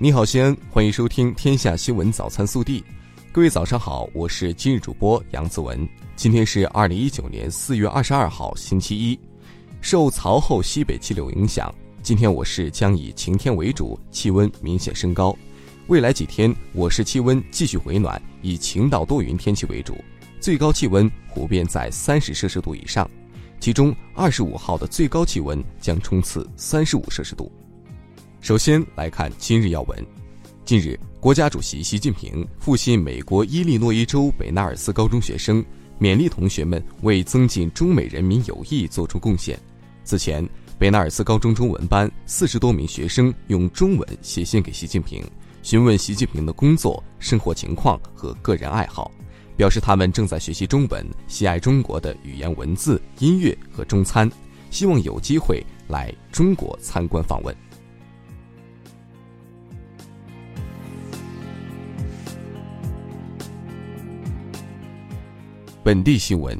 你好，西安，欢迎收听《天下新闻早餐速递》。各位早上好，我是今日主播杨子文。今天是二零一九年四月二十二号，星期一。受曹后西北气流影响，今天我市将以晴天为主，气温明显升高。未来几天，我市气温继续回暖，以晴到多云天气为主，最高气温普遍在三十摄氏度以上。其中，二十五号的最高气温将冲刺三十五摄氏度。首先来看今日要闻。近日，国家主席习近平复信美国伊利诺伊州北纳尔斯高中学生，勉励同学们为增进中美人民友谊做出贡献。此前，北纳尔斯高中中文班四十多名学生用中文写信给习近平，询问习近平的工作、生活情况和个人爱好，表示他们正在学习中文，喜爱中国的语言文字、音乐和中餐，希望有机会来中国参观访问。本地新闻，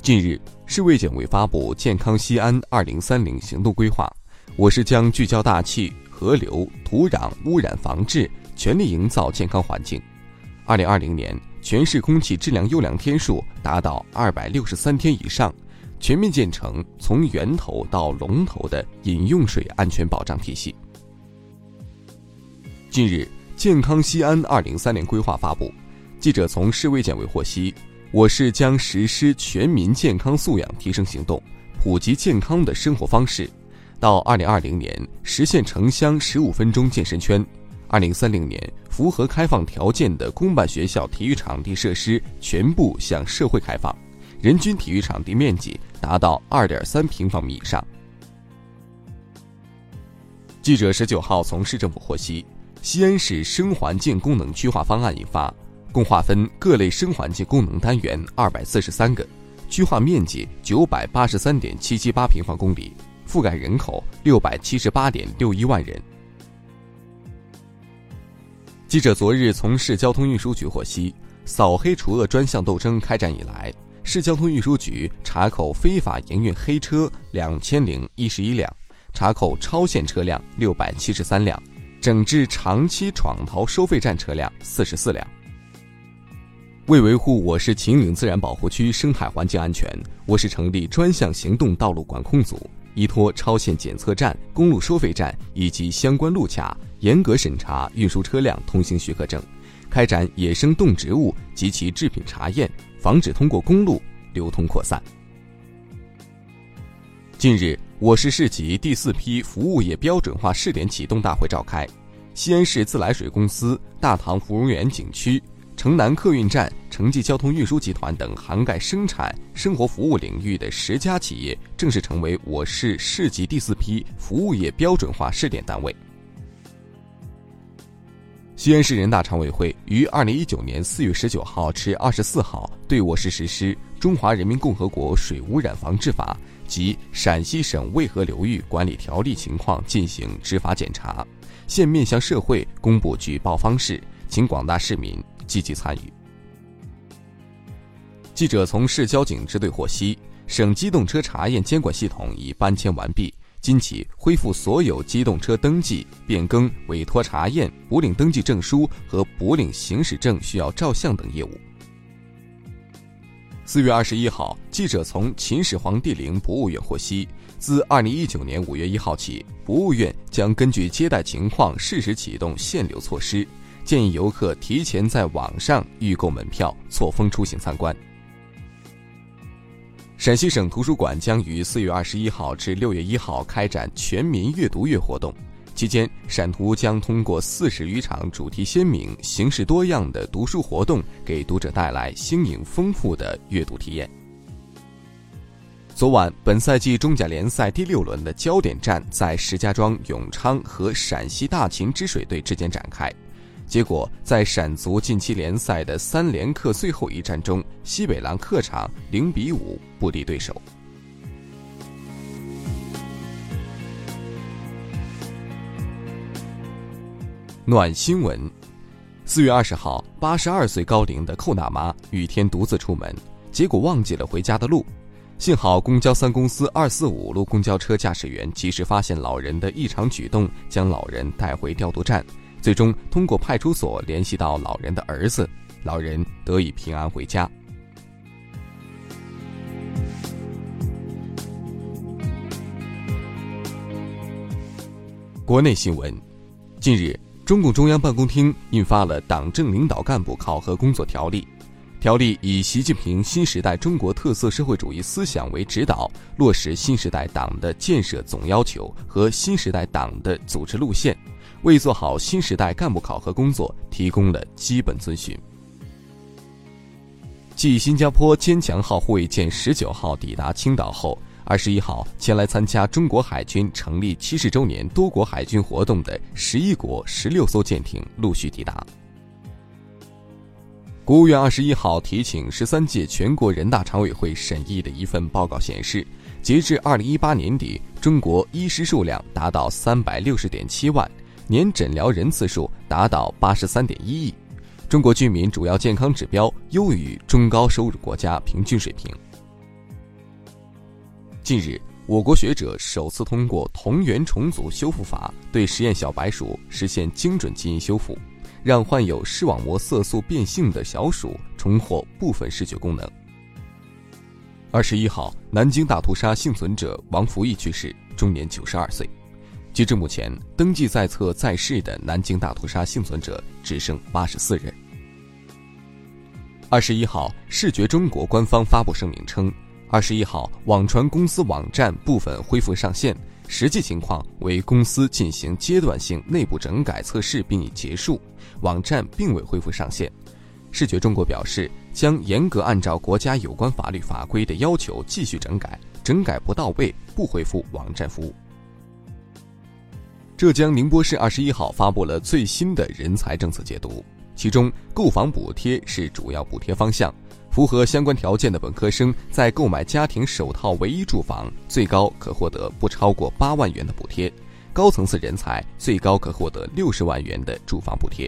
近日，市卫健委发布《健康西安二零三零行动规划》，我市将聚焦大气、河流、土壤污染防治，全力营造健康环境。二零二零年，全市空气质量优良天数达到二百六十三天以上，全面建成从源头到龙头的饮用水安全保障体系。近日，《健康西安二零三零规划》发布，记者从市卫健委获悉。我市将实施全民健康素养提升行动，普及健康的生活方式，到二零二零年实现城乡十五分钟健身圈，二零三零年符合开放条件的公办学校体育场地设施全部向社会开放，人均体育场地面积达到二点三平方米以上。记者十九号从市政府获悉，西安市生环境功能区划方案印发。共划分各类生环境功能单元二百四十三个，区划面积九百八十三点七七八平方公里，覆盖人口六百七十八点六一万人。记者昨日从市交通运输局获悉，扫黑除恶专项斗争开展以来，市交通运输局查扣非法营运黑车两千零一十一辆，查扣超限车辆六百七十三辆，整治长期闯逃收费站车辆四十四辆。为维护我市秦岭自然保护区生态环境安全，我市成立专项行动道路管控组，依托超限检测站、公路收费站以及相关路卡，严格审查运输车辆通行许可证，开展野生动植物及其制品查验，防止通过公路流通扩散。近日，我市市级第四批服务业标准化试点启动大会召开，西安市自来水公司、大唐芙蓉园景区。城南客运站、城际交通运输集团等涵盖生产生活服务领域的十家企业正式成为我市市级第四批服务业标准化试点单位。西安市人大常委会于二零一九年四月十九号至二十四号对我市实施《中华人民共和国水污染防治法》及《陕西省渭河流域管理条例》情况进行执法检查，现面向社会公布举报方式，请广大市民。积极参与。记者从市交警支队获悉，省机动车查验监管系统已搬迁完毕，今起恢复所有机动车登记、变更、委托查验、补领登记证书和补领行驶证需要照相等业务。四月二十一号，记者从秦始皇帝陵博物院获悉，自二零一九年五月一号起，博物院将根据接待情况适时启动限流措施。建议游客提前在网上预购门票，错峰出行参观。陕西省图书馆将于四月二十一号至六月一号开展全民阅读月活动，期间陕图将通过四十余场主题鲜明、形式多样的读书活动，给读者带来新颖丰富的阅读体验。昨晚，本赛季中甲联赛第六轮的焦点战在石家庄永昌和陕西大秦之水队之间展开。结果，在陕足近期联赛的三连客最后一战中，西北狼客场零比五不敌对手。暖新闻：四月二十号，八十二岁高龄的寇大妈雨天独自出门，结果忘记了回家的路。幸好公交三公司二四五路公交车驾驶员及时发现老人的异常举动，将老人带回调度站。最终通过派出所联系到老人的儿子，老人得以平安回家。国内新闻，近日，中共中央办公厅印发了《党政领导干部考核工作条例》。条例以习近平新时代中国特色社会主义思想为指导，落实新时代党的建设总要求和新时代党的组织路线，为做好新时代干部考核工作提供了基本遵循。继新加坡坚强号护卫舰十九号抵达青岛后。二十一号前来参加中国海军成立七十周年多国海军活动的十一国十六艘舰艇陆续抵达。国务院二十一号提请十三届全国人大常委会审议的一份报告显示，截至二零一八年底，中国医师数量达到三百六十点七万，年诊疗人次数达到八十三点一亿，中国居民主要健康指标优于中高收入国家平均水平。近日，我国学者首次通过同源重组修复法对实验小白鼠实现精准基因修复，让患有视网膜色素变性的小鼠重获部分视觉功能。二十一号，南京大屠杀幸存者王福义去世，终年九十二岁。截至目前，登记在册在世的南京大屠杀幸存者只剩八十四人。二十一号，视觉中国官方发布声明称。二十一号，网传公司网站部分恢复上线，实际情况为公司进行阶段性内部整改测试并已结束，网站并未恢复上线。视觉中国表示，将严格按照国家有关法律法规的要求继续整改，整改不到位不恢复网站服务。浙江宁波市二十一号发布了最新的人才政策解读，其中购房补贴是主要补贴方向。符合相关条件的本科生在购买家庭首套唯一住房，最高可获得不超过八万元的补贴；高层次人才最高可获得六十万元的住房补贴。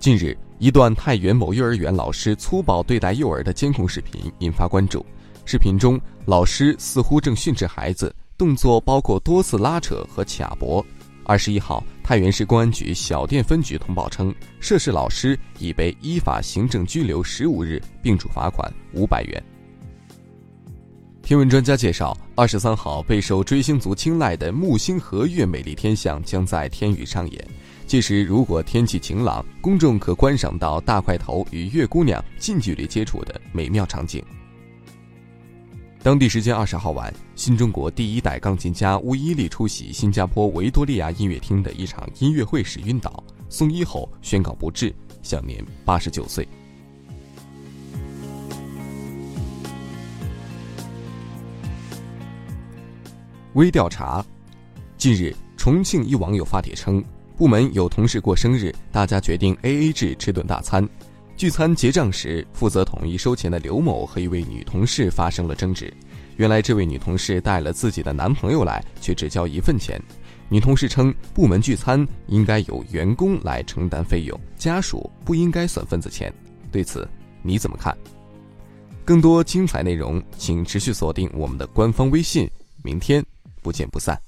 近日，一段太原某幼儿园老师粗暴对待幼儿的监控视频引发关注。视频中，老师似乎正训斥孩子，动作包括多次拉扯和卡脖。二十一号，太原市公安局小店分局通报称，涉事老师已被依法行政拘留十五日，并处罚款五百元。天文专家介绍，二十三号备受追星族青睐的木星合月美丽天象将在天宇上演，届时如果天气晴朗，公众可观赏到大块头与月姑娘近距离接触的美妙场景。当地时间二十号晚，新中国第一代钢琴家乌伊利出席新加坡维多利亚音乐厅的一场音乐会时晕倒，送医后宣告不治，享年八十九岁。微调查：近日，重庆一网友发帖称，部门有同事过生日，大家决定 A A 制吃顿大餐。聚餐结账时，负责统一收钱的刘某和一位女同事发生了争执。原来，这位女同事带了自己的男朋友来，却只交一份钱。女同事称，部门聚餐应该由员工来承担费用，家属不应该算份子钱。对此，你怎么看？更多精彩内容，请持续锁定我们的官方微信。明天不见不散。